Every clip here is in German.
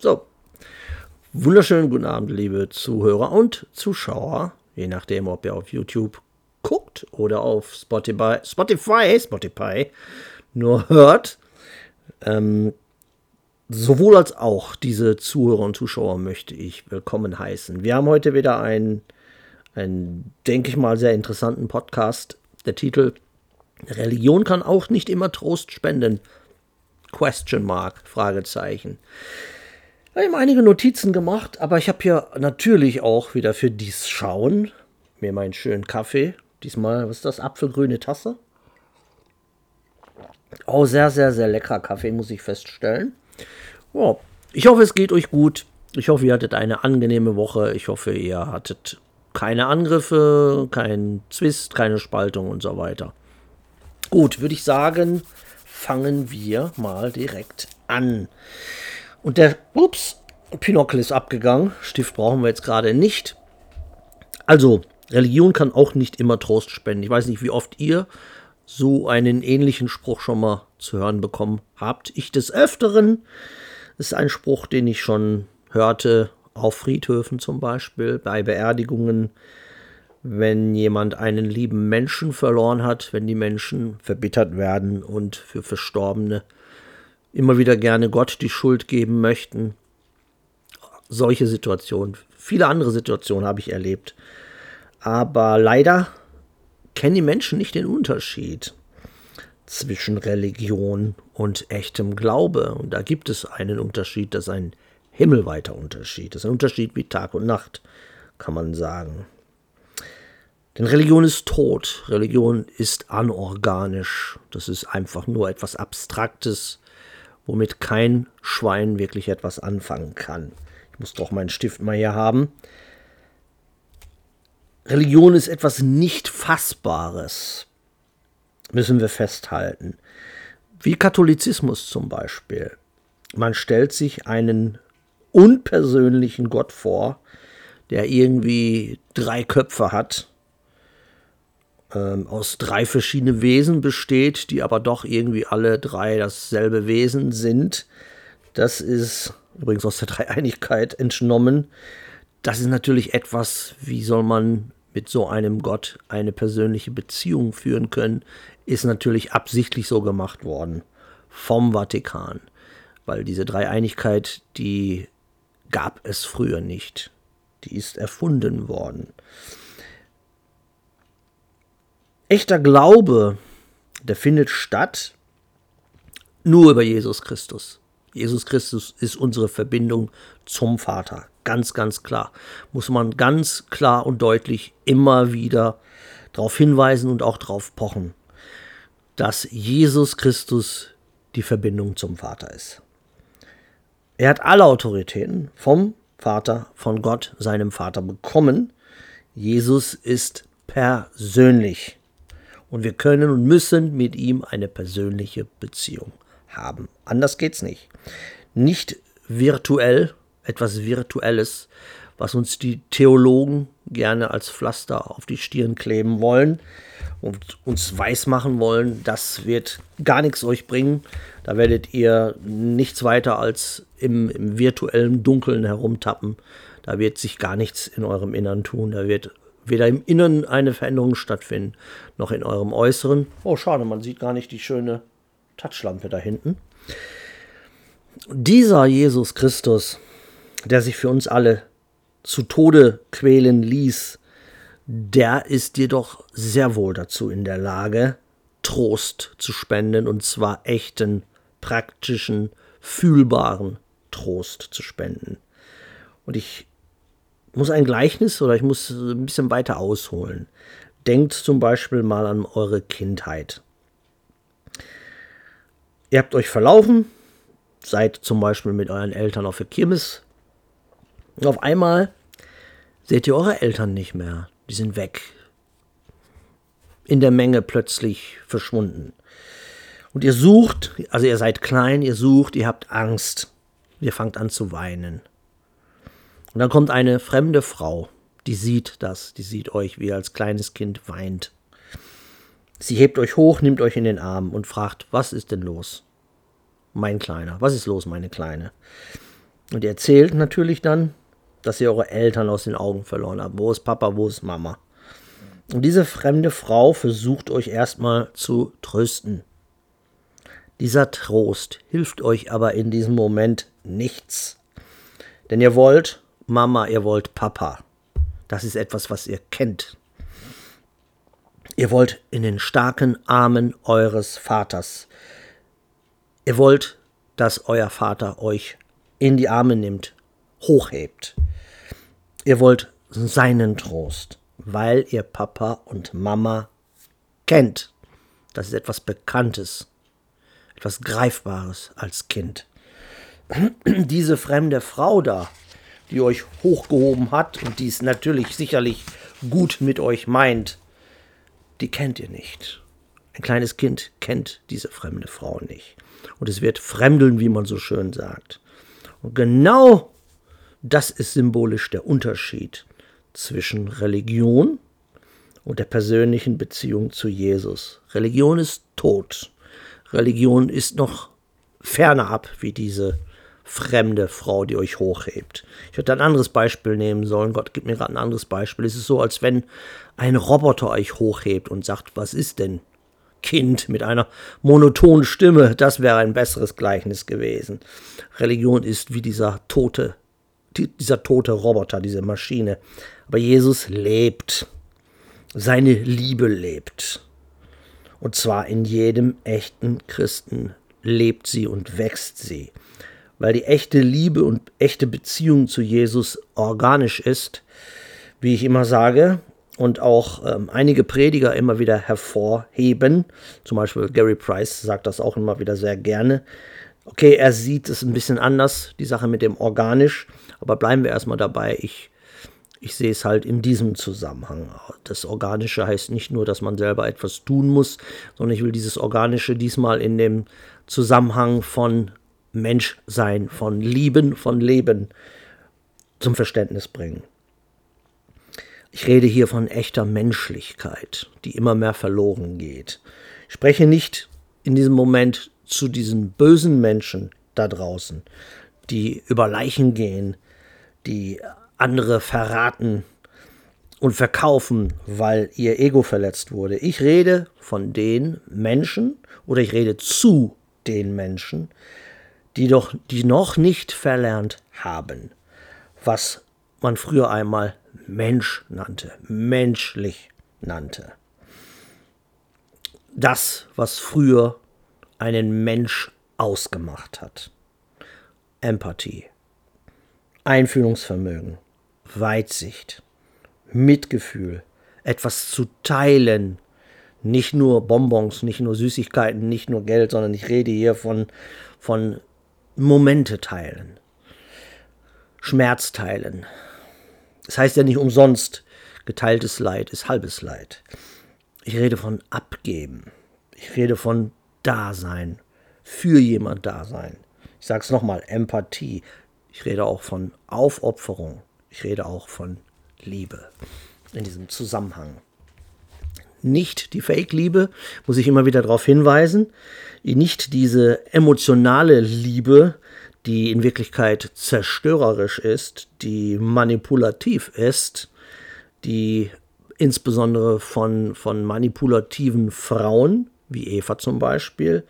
So, wunderschönen guten Abend, liebe Zuhörer und Zuschauer, je nachdem, ob ihr auf YouTube guckt oder auf Spotify, Spotify, Spotify nur hört. Ähm, sowohl als auch diese Zuhörer und Zuschauer möchte ich willkommen heißen. Wir haben heute wieder einen, einen denke ich mal, sehr interessanten Podcast. Der Titel Religion kann auch nicht immer Trost spenden. Question mark, Fragezeichen. Habe einige Notizen gemacht, aber ich habe hier natürlich auch wieder für dies Schauen mir meinen schönen Kaffee. Diesmal, was ist das? Apfelgrüne Tasse. Oh, sehr, sehr, sehr leckerer Kaffee, muss ich feststellen. Oh, ich hoffe, es geht euch gut. Ich hoffe, ihr hattet eine angenehme Woche. Ich hoffe, ihr hattet keine Angriffe, keinen Zwist, keine Spaltung und so weiter. Gut, würde ich sagen, fangen wir mal direkt an. Und der, ups, Pinocchio ist abgegangen. Stift brauchen wir jetzt gerade nicht. Also, Religion kann auch nicht immer Trost spenden. Ich weiß nicht, wie oft ihr so einen ähnlichen Spruch schon mal zu hören bekommen habt. Ich des Öfteren. Das ist ein Spruch, den ich schon hörte, auf Friedhöfen zum Beispiel, bei Beerdigungen, wenn jemand einen lieben Menschen verloren hat, wenn die Menschen verbittert werden und für Verstorbene immer wieder gerne Gott die Schuld geben möchten. Solche Situationen, viele andere Situationen habe ich erlebt. Aber leider kennen die Menschen nicht den Unterschied zwischen Religion und echtem Glaube. Und da gibt es einen Unterschied, das ist ein himmelweiter Unterschied. Das ist ein Unterschied wie Tag und Nacht, kann man sagen. Denn Religion ist tot. Religion ist anorganisch. Das ist einfach nur etwas Abstraktes, womit kein Schwein wirklich etwas anfangen kann. Ich muss doch meinen Stift mal hier haben. Religion ist etwas nicht Fassbares, müssen wir festhalten. Wie Katholizismus zum Beispiel. Man stellt sich einen unpersönlichen Gott vor, der irgendwie drei Köpfe hat ähm, aus drei verschiedenen Wesen besteht, die aber doch irgendwie alle drei dasselbe Wesen sind. Das ist übrigens aus der Dreieinigkeit entnommen. Das ist natürlich etwas, wie soll man mit so einem Gott eine persönliche Beziehung führen können, ist natürlich absichtlich so gemacht worden vom Vatikan, weil diese Dreieinigkeit, die gab es früher nicht. Die ist erfunden worden. Echter Glaube, der findet statt nur über Jesus Christus. Jesus Christus ist unsere Verbindung zum Vater. Ganz, ganz klar. Muss man ganz klar und deutlich immer wieder darauf hinweisen und auch darauf pochen, dass Jesus Christus die Verbindung zum Vater ist. Er hat alle Autoritäten vom Vater, von Gott, seinem Vater bekommen. Jesus ist persönlich und wir können und müssen mit ihm eine persönliche Beziehung haben. Anders geht's nicht. Nicht virtuell, etwas Virtuelles, was uns die Theologen gerne als Pflaster auf die Stirn kleben wollen und uns weismachen wollen, das wird gar nichts euch bringen. Da werdet ihr nichts weiter als im, im virtuellen Dunkeln herumtappen. Da wird sich gar nichts in eurem Innern tun. Da wird weder im Inneren eine Veränderung stattfinden, noch in eurem Äußeren. Oh, schade, man sieht gar nicht die schöne Touchlampe da hinten. Dieser Jesus Christus, der sich für uns alle zu Tode quälen ließ, der ist jedoch sehr wohl dazu in der Lage, Trost zu spenden, und zwar echten, praktischen, fühlbaren Trost zu spenden. Und ich muss ein Gleichnis oder ich muss ein bisschen weiter ausholen. Denkt zum Beispiel mal an eure Kindheit. Ihr habt euch verlaufen, seid zum Beispiel mit euren Eltern auf der Kirmes. Auf einmal seht ihr eure Eltern nicht mehr. Die sind weg. In der Menge plötzlich verschwunden. Und ihr sucht, also ihr seid klein, ihr sucht, ihr habt Angst. Ihr fangt an zu weinen. Und dann kommt eine fremde Frau, die sieht das, die sieht euch, wie ihr als kleines Kind weint. Sie hebt euch hoch, nimmt euch in den Arm und fragt, was ist denn los? Mein Kleiner, was ist los, meine Kleine? Und ihr erzählt natürlich dann, dass ihr eure Eltern aus den Augen verloren habt. Wo ist Papa, wo ist Mama? Und diese fremde Frau versucht euch erstmal zu trösten. Dieser Trost hilft euch aber in diesem Moment nichts. Denn ihr wollt Mama, ihr wollt Papa. Das ist etwas, was ihr kennt. Ihr wollt in den starken Armen eures Vaters. Ihr wollt, dass euer Vater euch in die Arme nimmt, hochhebt. Ihr wollt seinen Trost, weil ihr Papa und Mama kennt. Das ist etwas Bekanntes, etwas Greifbares als Kind. Diese fremde Frau da, die euch hochgehoben hat und die es natürlich sicherlich gut mit euch meint, die kennt ihr nicht. Ein kleines Kind kennt diese fremde Frau nicht. Und es wird fremdeln, wie man so schön sagt. Und genau das ist symbolisch der Unterschied zwischen Religion und der persönlichen Beziehung zu Jesus. Religion ist tot. Religion ist noch ferner ab wie diese fremde Frau, die euch hochhebt. Ich hätte ein anderes Beispiel nehmen sollen. Gott gibt mir gerade ein anderes Beispiel. Es ist so, als wenn ein Roboter euch hochhebt und sagt, was ist denn? Kind mit einer monotonen Stimme, das wäre ein besseres Gleichnis gewesen. Religion ist wie dieser tote, dieser tote Roboter, diese Maschine. Aber Jesus lebt. Seine Liebe lebt. Und zwar in jedem echten Christen lebt sie und wächst sie. Weil die echte Liebe und echte Beziehung zu Jesus organisch ist, wie ich immer sage, und auch ähm, einige Prediger immer wieder hervorheben. Zum Beispiel Gary Price sagt das auch immer wieder sehr gerne. Okay, er sieht es ein bisschen anders, die Sache mit dem organisch, aber bleiben wir erstmal dabei. Ich, ich sehe es halt in diesem Zusammenhang. Das Organische heißt nicht nur, dass man selber etwas tun muss, sondern ich will dieses Organische diesmal in dem Zusammenhang von Menschsein, von Lieben, von Leben zum Verständnis bringen. Ich rede hier von echter Menschlichkeit, die immer mehr verloren geht. Ich spreche nicht in diesem Moment zu diesen bösen Menschen da draußen, die über Leichen gehen, die andere verraten und verkaufen, weil ihr Ego verletzt wurde. Ich rede von den Menschen oder ich rede zu den Menschen, die doch die noch nicht verlernt haben, was man früher einmal Mensch nannte, menschlich nannte. Das, was früher einen Mensch ausgemacht hat. Empathie, Einfühlungsvermögen, Weitsicht, Mitgefühl, etwas zu teilen, nicht nur Bonbons, nicht nur Süßigkeiten, nicht nur Geld, sondern ich rede hier von, von Momente teilen, Schmerz teilen, das heißt ja nicht umsonst, geteiltes Leid ist halbes Leid. Ich rede von abgeben. Ich rede von Dasein, für jemand Dasein. Ich sage es nochmal, Empathie. Ich rede auch von Aufopferung. Ich rede auch von Liebe in diesem Zusammenhang. Nicht die Fake-Liebe, muss ich immer wieder darauf hinweisen. Nicht diese emotionale Liebe, die in Wirklichkeit zerstörerisch ist, die manipulativ ist, die insbesondere von, von manipulativen Frauen, wie Eva zum Beispiel,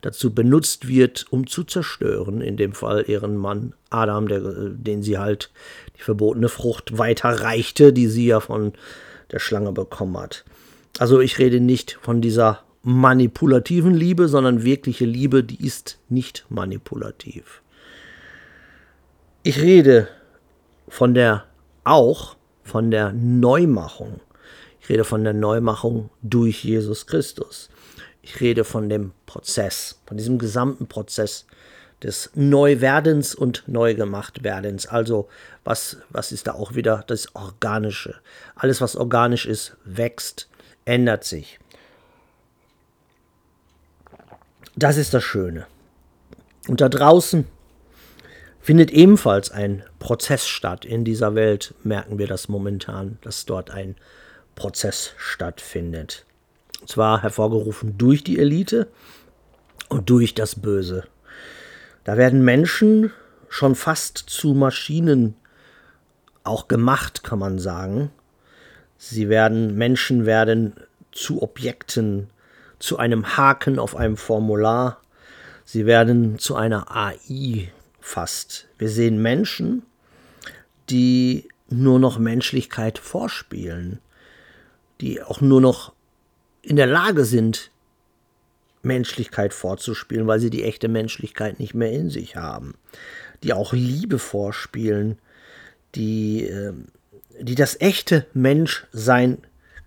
dazu benutzt wird, um zu zerstören, in dem Fall ihren Mann Adam, der, den sie halt die verbotene Frucht weiterreichte, die sie ja von der Schlange bekommen hat. Also ich rede nicht von dieser manipulativen Liebe, sondern wirkliche Liebe, die ist nicht manipulativ. Ich rede von der auch von der Neumachung. Ich rede von der Neumachung durch Jesus Christus. Ich rede von dem Prozess, von diesem gesamten Prozess des Neuwerdens und Neugemachtwerdens. Also was, was ist da auch wieder das Organische? Alles, was organisch ist, wächst, ändert sich. Das ist das Schöne. Und da draußen findet ebenfalls ein Prozess statt. In dieser Welt merken wir das momentan, dass dort ein Prozess stattfindet. Und zwar hervorgerufen durch die Elite und durch das Böse. Da werden Menschen schon fast zu Maschinen auch gemacht, kann man sagen. Sie werden, Menschen werden zu Objekten, zu einem Haken auf einem Formular. Sie werden zu einer AI fast. Wir sehen Menschen, die nur noch Menschlichkeit vorspielen, die auch nur noch in der Lage sind, Menschlichkeit vorzuspielen, weil sie die echte Menschlichkeit nicht mehr in sich haben, die auch Liebe vorspielen, die, ähm, die das echte Menschsein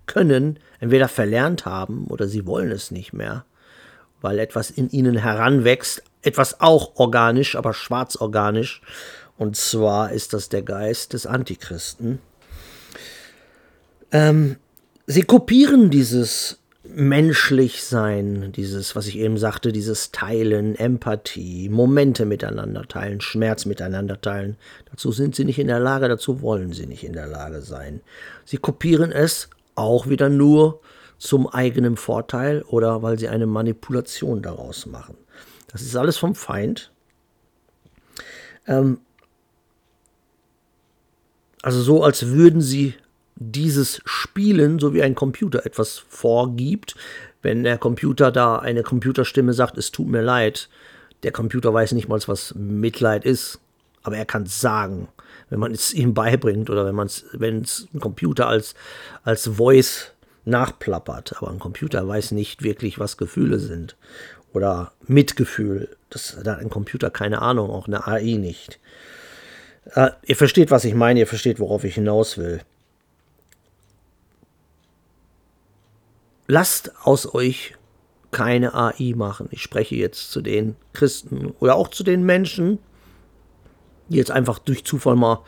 können, entweder verlernt haben oder sie wollen es nicht mehr, weil etwas in ihnen heranwächst, etwas auch organisch, aber schwarzorganisch, und zwar ist das der Geist des Antichristen. Ähm, sie kopieren dieses menschlich sein, dieses, was ich eben sagte, dieses Teilen, Empathie, Momente miteinander teilen, Schmerz miteinander teilen. Dazu sind sie nicht in der Lage, dazu wollen sie nicht in der Lage sein. Sie kopieren es auch wieder nur zum eigenen Vorteil oder weil sie eine Manipulation daraus machen. Das ist alles vom Feind. Ähm, also so, als würden sie dieses Spielen, so wie ein Computer etwas vorgibt, wenn der Computer da eine Computerstimme sagt, es tut mir leid, der Computer weiß nicht mal, was Mitleid ist, aber er kann es sagen, wenn man es ihm beibringt oder wenn man es, wenn es ein Computer als, als Voice nachplappert, aber ein Computer weiß nicht wirklich, was Gefühle sind oder Mitgefühl. Das hat ein Computer keine Ahnung, auch eine AI nicht. Äh, ihr versteht, was ich meine, ihr versteht, worauf ich hinaus will. Lasst aus euch keine AI machen. Ich spreche jetzt zu den Christen oder auch zu den Menschen, die jetzt einfach durch Zufall mal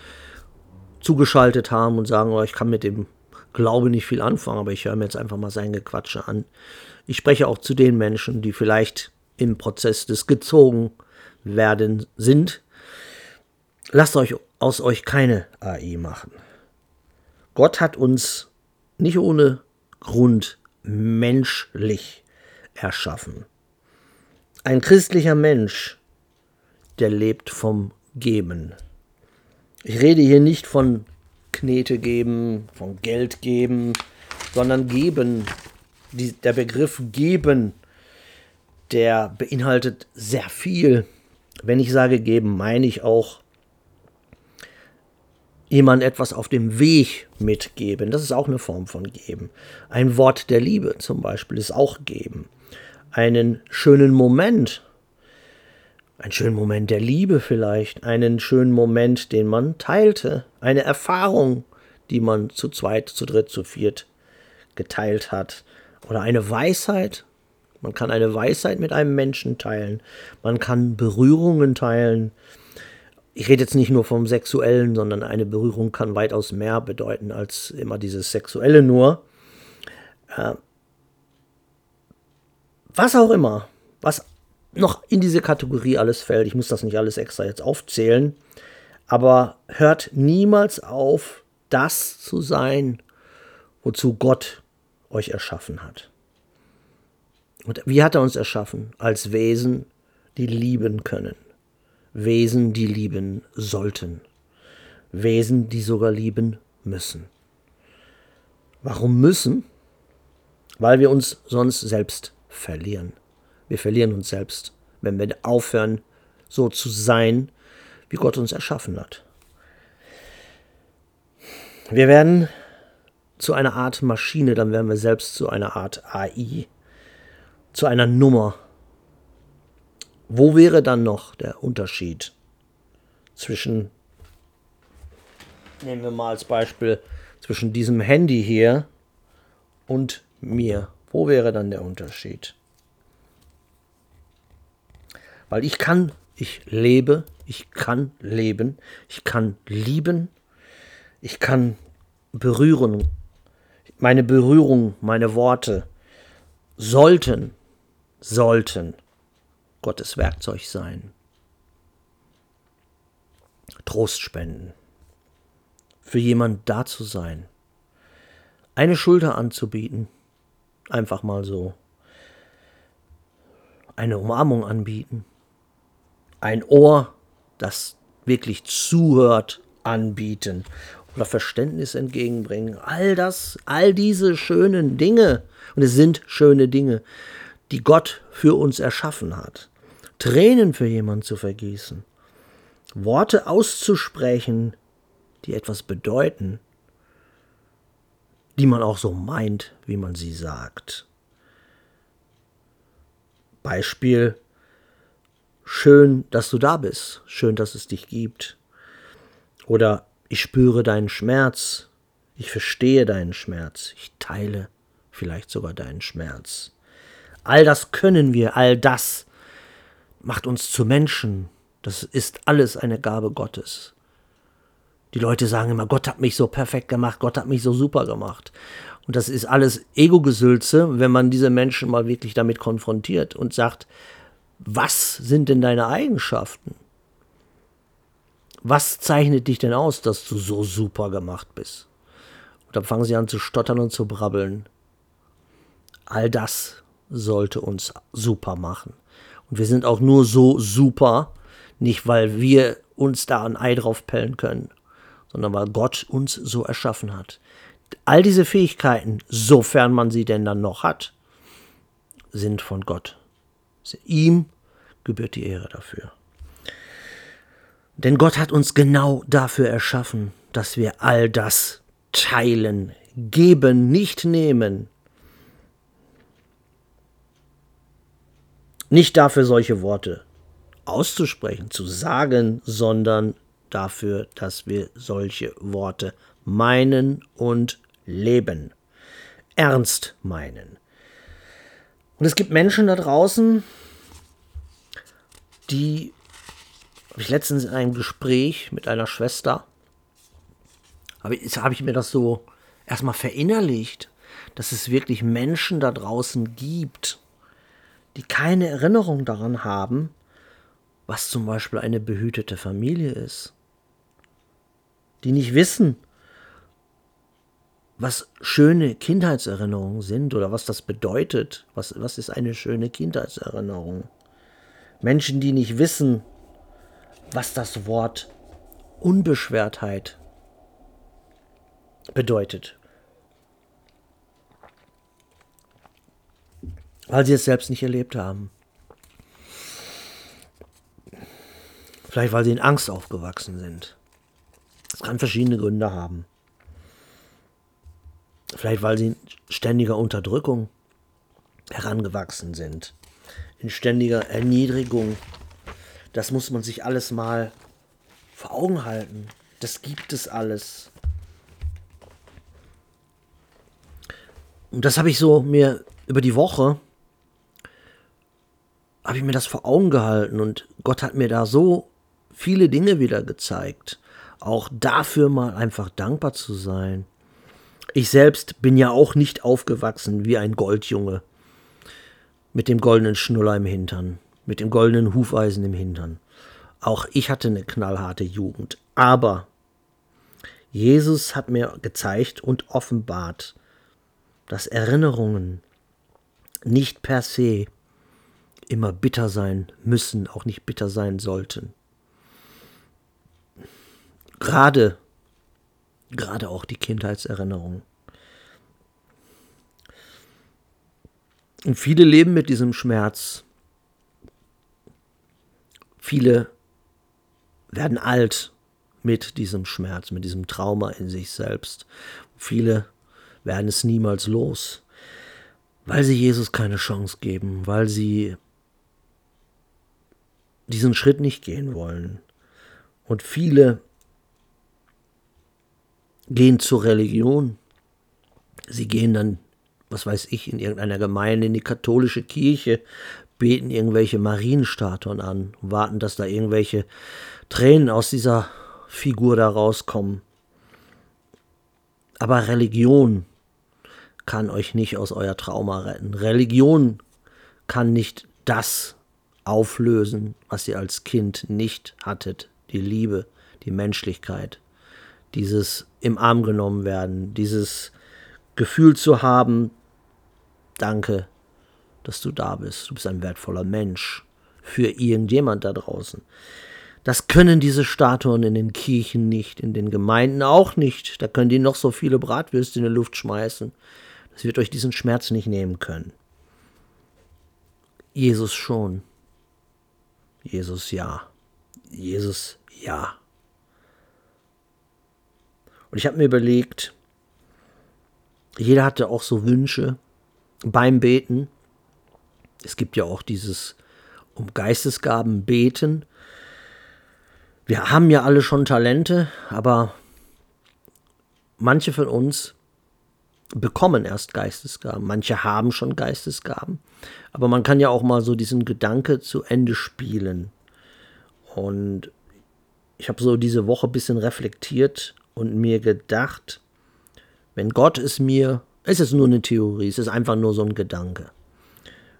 zugeschaltet haben und sagen, oh, ich kann mit dem Glaube nicht viel anfangen, aber ich höre mir jetzt einfach mal sein Gequatsche an. Ich spreche auch zu den Menschen, die vielleicht im Prozess des gezogen werden sind. Lasst euch aus euch keine AI machen. Gott hat uns nicht ohne Grund menschlich erschaffen. Ein christlicher Mensch, der lebt vom Geben. Ich rede hier nicht von Knete geben, von Geld geben, sondern geben. Die, der Begriff geben, der beinhaltet sehr viel. Wenn ich sage geben, meine ich auch jemand etwas auf dem Weg mitgeben. Das ist auch eine Form von geben. Ein Wort der Liebe zum Beispiel ist auch geben. Einen schönen Moment, einen schönen Moment der Liebe vielleicht, einen schönen Moment, den man teilte, eine Erfahrung, die man zu zweit, zu dritt, zu viert geteilt hat. Oder eine Weisheit. Man kann eine Weisheit mit einem Menschen teilen. Man kann Berührungen teilen ich rede jetzt nicht nur vom Sexuellen, sondern eine Berührung kann weitaus mehr bedeuten als immer dieses Sexuelle nur. Äh, was auch immer, was noch in diese Kategorie alles fällt, ich muss das nicht alles extra jetzt aufzählen, aber hört niemals auf, das zu sein, wozu Gott euch erschaffen hat. Und wie hat er uns erschaffen? Als Wesen, die lieben können. Wesen, die lieben sollten, Wesen, die sogar lieben müssen. Warum müssen? Weil wir uns sonst selbst verlieren. Wir verlieren uns selbst, wenn wir aufhören, so zu sein, wie Gott uns erschaffen hat. Wir werden zu einer Art Maschine, dann werden wir selbst zu einer Art AI, zu einer Nummer, wo wäre dann noch der Unterschied zwischen, nehmen wir mal als Beispiel, zwischen diesem Handy hier und mir? Wo wäre dann der Unterschied? Weil ich kann, ich lebe, ich kann leben, ich kann lieben, ich kann berühren. Meine Berührung, meine Worte sollten, sollten Gottes Werkzeug sein. Trost spenden. Für jemand da zu sein. Eine Schulter anzubieten. Einfach mal so. Eine Umarmung anbieten. Ein Ohr, das wirklich zuhört, anbieten oder Verständnis entgegenbringen. All das, all diese schönen Dinge, und es sind schöne Dinge, die Gott für uns erschaffen hat. Tränen für jemanden zu vergießen, Worte auszusprechen, die etwas bedeuten, die man auch so meint, wie man sie sagt. Beispiel, schön, dass du da bist, schön, dass es dich gibt. Oder ich spüre deinen Schmerz, ich verstehe deinen Schmerz, ich teile vielleicht sogar deinen Schmerz. All das können wir, all das macht uns zu Menschen. Das ist alles eine Gabe Gottes. Die Leute sagen immer, Gott hat mich so perfekt gemacht, Gott hat mich so super gemacht. Und das ist alles Ego-Gesülze, wenn man diese Menschen mal wirklich damit konfrontiert und sagt, was sind denn deine Eigenschaften? Was zeichnet dich denn aus, dass du so super gemacht bist? Und dann fangen sie an zu stottern und zu brabbeln. All das sollte uns super machen. Und wir sind auch nur so super, nicht weil wir uns da ein Ei drauf pellen können, sondern weil Gott uns so erschaffen hat. All diese Fähigkeiten, sofern man sie denn dann noch hat, sind von Gott. Ihm gebührt die Ehre dafür. Denn Gott hat uns genau dafür erschaffen, dass wir all das teilen, geben, nicht nehmen. Nicht dafür solche Worte auszusprechen, zu sagen, sondern dafür, dass wir solche Worte meinen und leben. Ernst meinen. Und es gibt Menschen da draußen, die habe ich letztens in einem Gespräch mit einer Schwester, habe ich, hab ich mir das so erstmal verinnerlicht, dass es wirklich Menschen da draußen gibt, die keine Erinnerung daran haben, was zum Beispiel eine behütete Familie ist. Die nicht wissen, was schöne Kindheitserinnerungen sind oder was das bedeutet. Was, was ist eine schöne Kindheitserinnerung? Menschen, die nicht wissen, was das Wort Unbeschwertheit bedeutet. Weil sie es selbst nicht erlebt haben. Vielleicht weil sie in Angst aufgewachsen sind. Das kann verschiedene Gründe haben. Vielleicht weil sie in ständiger Unterdrückung herangewachsen sind. In ständiger Erniedrigung das muss man sich alles mal vor Augen halten. Das gibt es alles. Und das habe ich so mir über die Woche habe ich mir das vor Augen gehalten und Gott hat mir da so viele Dinge wieder gezeigt. Auch dafür mal einfach dankbar zu sein. Ich selbst bin ja auch nicht aufgewachsen wie ein Goldjunge mit dem goldenen Schnuller im Hintern mit dem goldenen Hufeisen im Hintern. Auch ich hatte eine knallharte Jugend. Aber Jesus hat mir gezeigt und offenbart, dass Erinnerungen nicht per se immer bitter sein müssen, auch nicht bitter sein sollten. Gerade, gerade auch die Kindheitserinnerungen. Und viele leben mit diesem Schmerz Viele werden alt mit diesem Schmerz, mit diesem Trauma in sich selbst. Viele werden es niemals los, weil sie Jesus keine Chance geben, weil sie diesen Schritt nicht gehen wollen. Und viele gehen zur Religion. Sie gehen dann, was weiß ich, in irgendeiner Gemeinde, in die katholische Kirche, beten irgendwelche Marienstatuen an warten, dass da irgendwelche Tränen aus dieser Figur da rauskommen. Aber Religion kann euch nicht aus euer Trauma retten. Religion kann nicht das auflösen, was ihr als Kind nicht hattet. Die Liebe, die Menschlichkeit, dieses im Arm genommen werden, dieses Gefühl zu haben, danke, dass du da bist. Du bist ein wertvoller Mensch für irgendjemand da draußen. Das können diese Statuen in den Kirchen nicht, in den Gemeinden auch nicht. Da können die noch so viele Bratwürste in die Luft schmeißen. Das wird euch diesen Schmerz nicht nehmen können. Jesus schon. Jesus ja. Jesus ja. Und ich habe mir überlegt, jeder hatte auch so Wünsche beim Beten. Es gibt ja auch dieses um Geistesgaben beten. Wir haben ja alle schon Talente, aber manche von uns bekommen erst Geistesgaben. Manche haben schon Geistesgaben. Aber man kann ja auch mal so diesen Gedanke zu Ende spielen. Und ich habe so diese Woche ein bisschen reflektiert und mir gedacht, wenn Gott es mir, es ist nur eine Theorie, es ist einfach nur so ein Gedanke.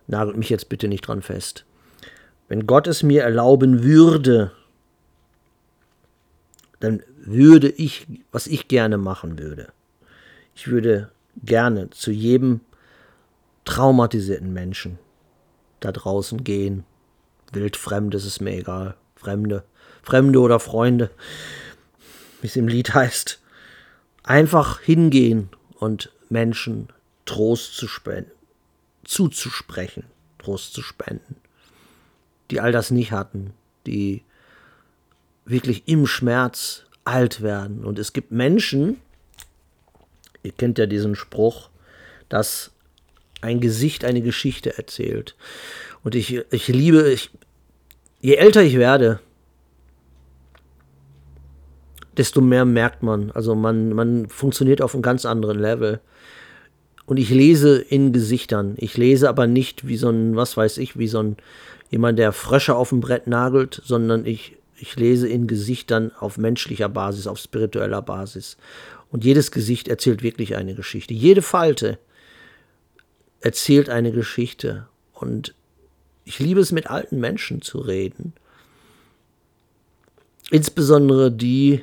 Nagelt mich jetzt bitte nicht dran fest. Wenn Gott es mir erlauben würde, dann würde ich, was ich gerne machen würde, ich würde gerne zu jedem traumatisierten Menschen da draußen gehen. Wildfremde, ist es mir egal. Fremde, Fremde oder Freunde, wie es im Lied heißt. Einfach hingehen und Menschen Trost zu spenden, zuzusprechen, Trost zu spenden, die all das nicht hatten, die wirklich im Schmerz alt werden. Und es gibt Menschen, ihr kennt ja diesen Spruch, dass ein Gesicht eine Geschichte erzählt. Und ich, ich liebe, ich, je älter ich werde, desto mehr merkt man. Also man, man funktioniert auf einem ganz anderen Level. Und ich lese in Gesichtern. Ich lese aber nicht wie so ein, was weiß ich, wie so ein jemand, der Frösche auf dem Brett nagelt, sondern ich, ich lese in Gesichtern auf menschlicher Basis, auf spiritueller Basis. Und jedes Gesicht erzählt wirklich eine Geschichte. Jede Falte erzählt eine Geschichte. Und ich liebe es, mit alten Menschen zu reden. Insbesondere die,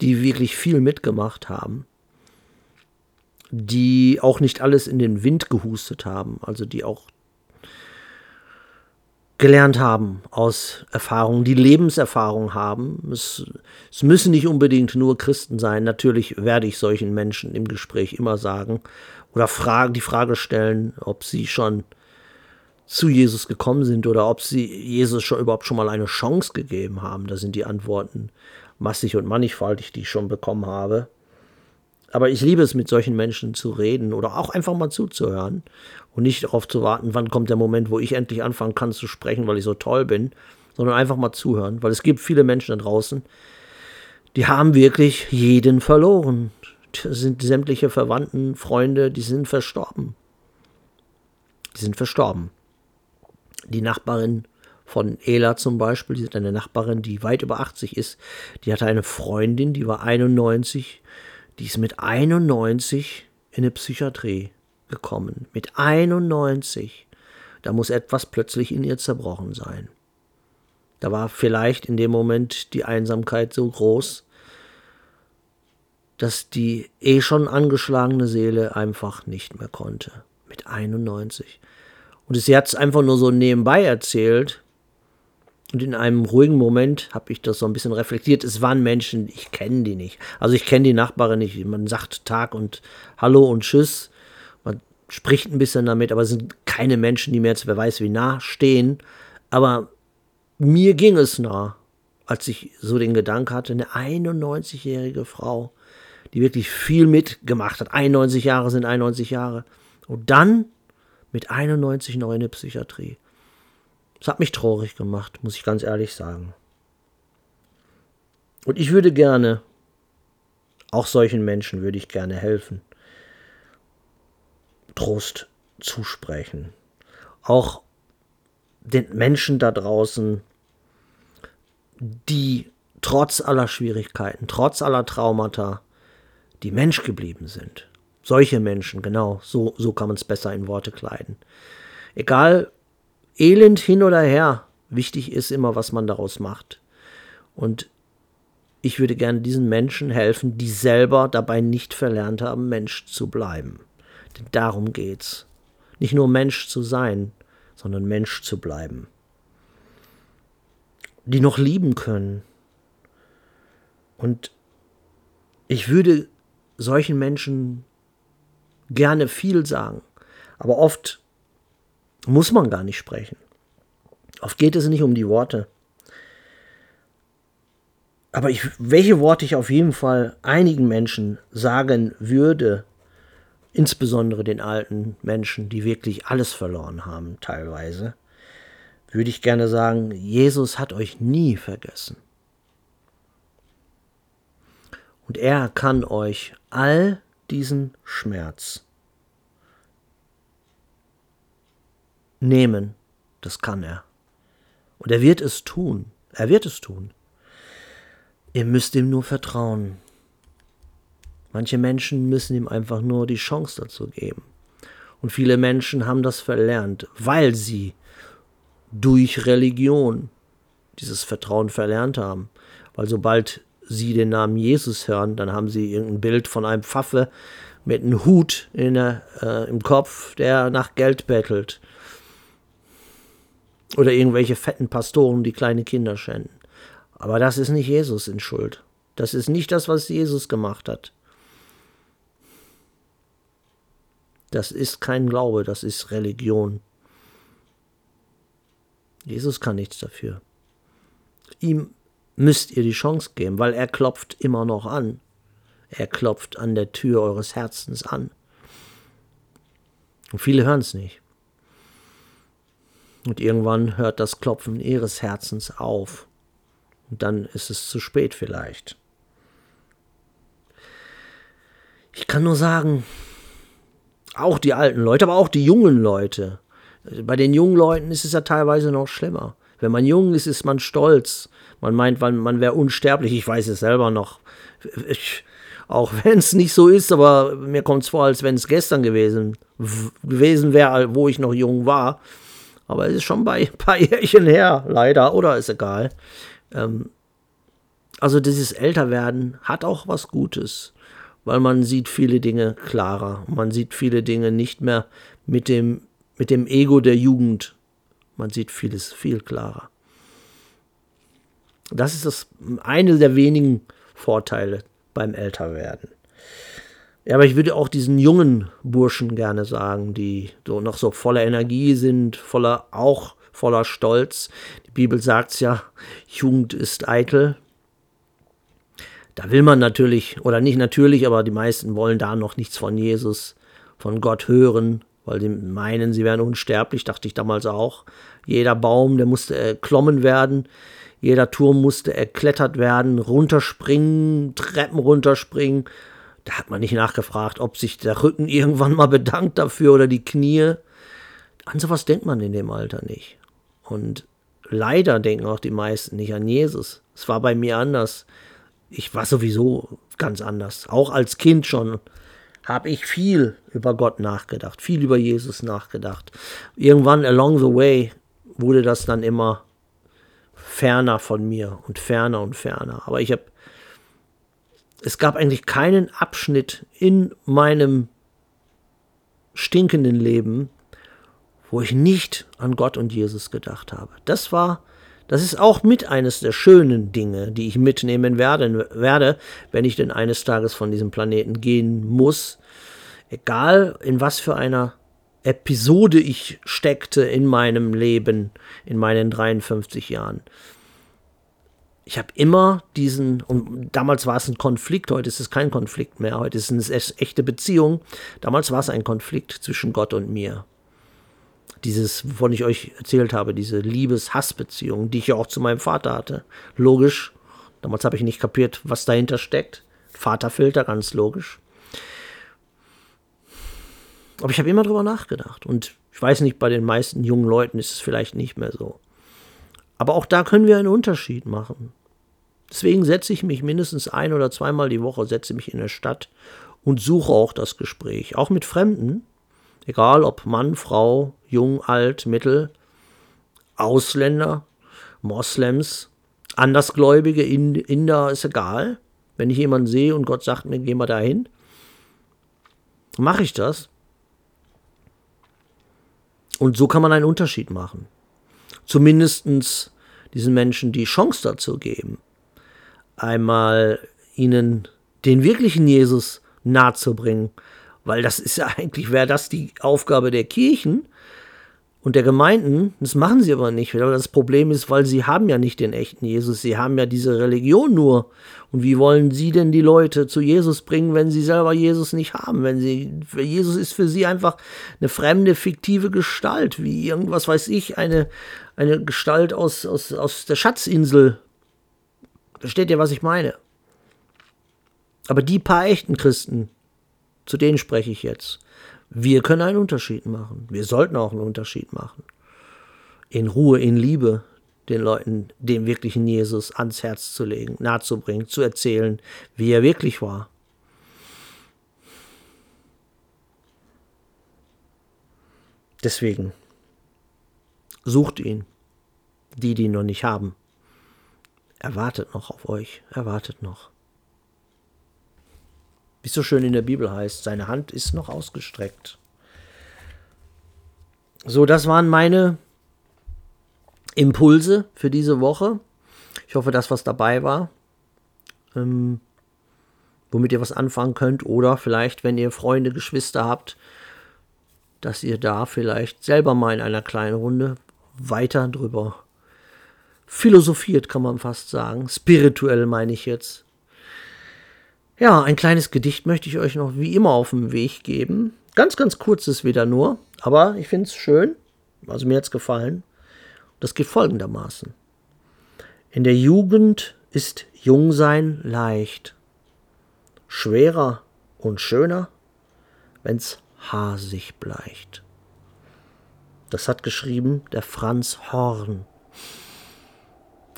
die wirklich viel mitgemacht haben, die auch nicht alles in den Wind gehustet haben, also die auch gelernt haben aus Erfahrungen, die Lebenserfahrung haben. Es, es, müssen nicht unbedingt nur Christen sein. Natürlich werde ich solchen Menschen im Gespräch immer sagen oder fragen, die Frage stellen, ob sie schon zu Jesus gekommen sind oder ob sie Jesus schon überhaupt schon mal eine Chance gegeben haben. Da sind die Antworten massig und mannigfaltig, die ich schon bekommen habe. Aber ich liebe es, mit solchen Menschen zu reden oder auch einfach mal zuzuhören und nicht darauf zu warten, wann kommt der Moment, wo ich endlich anfangen kann zu sprechen, weil ich so toll bin, sondern einfach mal zuhören, weil es gibt viele Menschen da draußen, die haben wirklich jeden verloren. Das sind sämtliche Verwandten, Freunde, die sind verstorben. Die sind verstorben. Die Nachbarin von Ela zum Beispiel, die ist eine Nachbarin, die weit über 80 ist, die hatte eine Freundin, die war 91, die ist mit 91 in eine Psychiatrie gekommen. Mit 91. Da muss etwas plötzlich in ihr zerbrochen sein. Da war vielleicht in dem Moment die Einsamkeit so groß, dass die eh schon angeschlagene Seele einfach nicht mehr konnte. Mit 91. Und sie hat es einfach nur so nebenbei erzählt. Und in einem ruhigen Moment habe ich das so ein bisschen reflektiert. Es waren Menschen, ich kenne die nicht. Also ich kenne die Nachbarin nicht. Man sagt Tag und Hallo und Tschüss spricht ein bisschen damit, aber es sind keine Menschen, die mir jetzt wer weiß wie nah stehen. Aber mir ging es nah, als ich so den Gedanken hatte, eine 91-jährige Frau, die wirklich viel mitgemacht hat. 91 Jahre sind 91 Jahre. Und dann mit 91 noch in der Psychiatrie. Das hat mich traurig gemacht, muss ich ganz ehrlich sagen. Und ich würde gerne, auch solchen Menschen würde ich gerne helfen. Trost zusprechen. Auch den Menschen da draußen, die trotz aller Schwierigkeiten, trotz aller Traumata, die Mensch geblieben sind. Solche Menschen, genau, so, so kann man es besser in Worte kleiden. Egal, elend hin oder her, wichtig ist immer, was man daraus macht. Und ich würde gerne diesen Menschen helfen, die selber dabei nicht verlernt haben, Mensch zu bleiben. Denn darum geht's. Nicht nur Mensch zu sein, sondern Mensch zu bleiben. die noch lieben können. Und ich würde solchen Menschen gerne viel sagen, aber oft muss man gar nicht sprechen. Oft geht es nicht um die Worte. Aber ich, welche Worte ich auf jeden Fall einigen Menschen sagen würde, insbesondere den alten Menschen, die wirklich alles verloren haben teilweise, würde ich gerne sagen, Jesus hat euch nie vergessen. Und er kann euch all diesen Schmerz nehmen. Das kann er. Und er wird es tun. Er wird es tun. Ihr müsst ihm nur vertrauen. Manche Menschen müssen ihm einfach nur die Chance dazu geben. Und viele Menschen haben das verlernt, weil sie durch Religion dieses Vertrauen verlernt haben. Weil sobald sie den Namen Jesus hören, dann haben sie irgendein Bild von einem Pfaffe mit einem Hut der, äh, im Kopf, der nach Geld bettelt. Oder irgendwelche fetten Pastoren, die kleine Kinder schänden. Aber das ist nicht Jesus in Schuld. Das ist nicht das, was Jesus gemacht hat. Das ist kein Glaube, das ist Religion. Jesus kann nichts dafür. Ihm müsst ihr die Chance geben, weil er klopft immer noch an. Er klopft an der Tür eures Herzens an. Und viele hören es nicht. Und irgendwann hört das Klopfen ihres Herzens auf. Und dann ist es zu spät vielleicht. Ich kann nur sagen, auch die alten Leute, aber auch die jungen Leute. Bei den jungen Leuten ist es ja teilweise noch schlimmer. Wenn man jung ist, ist man stolz. Man meint, man, man wäre unsterblich. Ich weiß es selber noch. Ich, auch wenn es nicht so ist, aber mir kommt es vor, als wenn es gestern gewesen, gewesen wäre, wo ich noch jung war. Aber es ist schon bei ein paar Jährchen her, leider, oder ist egal. Ähm, also dieses Älterwerden hat auch was Gutes weil man sieht viele Dinge klarer. Man sieht viele Dinge nicht mehr mit dem, mit dem Ego der Jugend. Man sieht vieles viel klarer. Das ist das eine der wenigen Vorteile beim Älterwerden. Ja, aber ich würde auch diesen jungen Burschen gerne sagen, die so noch so voller Energie sind, voller auch voller Stolz. Die Bibel sagt es ja, Jugend ist eitel, da will man natürlich, oder nicht natürlich, aber die meisten wollen da noch nichts von Jesus, von Gott hören, weil sie meinen, sie wären unsterblich, dachte ich damals auch. Jeder Baum, der musste erklommen werden, jeder Turm musste erklettert werden, runterspringen, Treppen runterspringen. Da hat man nicht nachgefragt, ob sich der Rücken irgendwann mal bedankt dafür oder die Knie. An sowas denkt man in dem Alter nicht. Und leider denken auch die meisten nicht an Jesus. Es war bei mir anders ich war sowieso ganz anders. Auch als Kind schon habe ich viel über Gott nachgedacht, viel über Jesus nachgedacht. Irgendwann along the way wurde das dann immer ferner von mir und ferner und ferner. Aber ich habe, es gab eigentlich keinen Abschnitt in meinem stinkenden Leben, wo ich nicht an Gott und Jesus gedacht habe. Das war das ist auch mit eines der schönen Dinge, die ich mitnehmen werde, werde, wenn ich denn eines Tages von diesem Planeten gehen muss. Egal in was für einer Episode ich steckte in meinem Leben, in meinen 53 Jahren. Ich habe immer diesen, und damals war es ein Konflikt, heute ist es kein Konflikt mehr, heute ist es eine echte Beziehung. Damals war es ein Konflikt zwischen Gott und mir dieses, wovon ich euch erzählt habe, diese Liebes-Hass-Beziehung, die ich ja auch zu meinem Vater hatte. Logisch. Damals habe ich nicht kapiert, was dahinter steckt. Vaterfilter, ganz logisch. Aber ich habe immer drüber nachgedacht. Und ich weiß nicht, bei den meisten jungen Leuten ist es vielleicht nicht mehr so. Aber auch da können wir einen Unterschied machen. Deswegen setze ich mich mindestens ein oder zweimal die Woche, setze mich in der Stadt und suche auch das Gespräch. Auch mit Fremden, Egal ob Mann, Frau, jung, alt, mittel, Ausländer, Moslems, Andersgläubige, Inder, ist egal. Wenn ich jemanden sehe und Gott sagt mir, geh mal dahin, mache ich das. Und so kann man einen Unterschied machen. Zumindest diesen Menschen die Chance dazu geben, einmal ihnen den wirklichen Jesus nahezubringen, weil das ist ja eigentlich, wäre das die Aufgabe der Kirchen, und der Gemeinden, das machen sie aber nicht. Das Problem ist, weil sie haben ja nicht den echten Jesus, sie haben ja diese Religion nur. Und wie wollen sie denn die Leute zu Jesus bringen, wenn sie selber Jesus nicht haben? Wenn sie, Jesus ist für sie einfach eine fremde, fiktive Gestalt, wie irgendwas weiß ich, eine, eine Gestalt aus, aus, aus der Schatzinsel. Versteht ihr, was ich meine? Aber die paar echten Christen, zu denen spreche ich jetzt. Wir können einen Unterschied machen. Wir sollten auch einen Unterschied machen. In Ruhe, in Liebe den Leuten den wirklichen Jesus ans Herz zu legen, nahezubringen, zu erzählen, wie er wirklich war. Deswegen sucht ihn, die, die ihn noch nicht haben. Er wartet noch auf euch, er wartet noch. Wie es so schön in der Bibel heißt, seine Hand ist noch ausgestreckt. So, das waren meine Impulse für diese Woche. Ich hoffe, dass was dabei war, ähm, womit ihr was anfangen könnt. Oder vielleicht, wenn ihr Freunde, Geschwister habt, dass ihr da vielleicht selber mal in einer kleinen Runde weiter drüber philosophiert, kann man fast sagen. Spirituell meine ich jetzt. Ja, ein kleines Gedicht möchte ich euch noch wie immer auf den Weg geben. Ganz, ganz kurzes wieder nur, aber ich finde es schön. Also mir hat es gefallen. Das geht folgendermaßen. In der Jugend ist Jungsein leicht, schwerer und schöner, wenn's Haar sich bleicht. Das hat geschrieben der Franz Horn.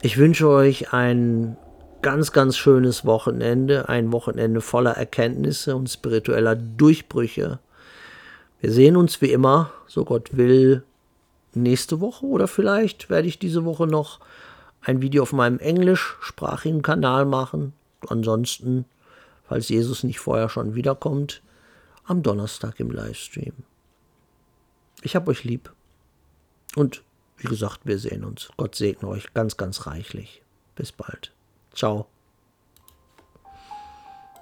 Ich wünsche euch einen ganz, ganz schönes Wochenende, ein Wochenende voller Erkenntnisse und spiritueller Durchbrüche. Wir sehen uns wie immer, so Gott will, nächste Woche oder vielleicht werde ich diese Woche noch ein Video auf meinem englischsprachigen Kanal machen. Ansonsten, falls Jesus nicht vorher schon wiederkommt, am Donnerstag im Livestream. Ich hab euch lieb. Und wie gesagt, wir sehen uns. Gott segne euch ganz, ganz reichlich. Bis bald. Ciao.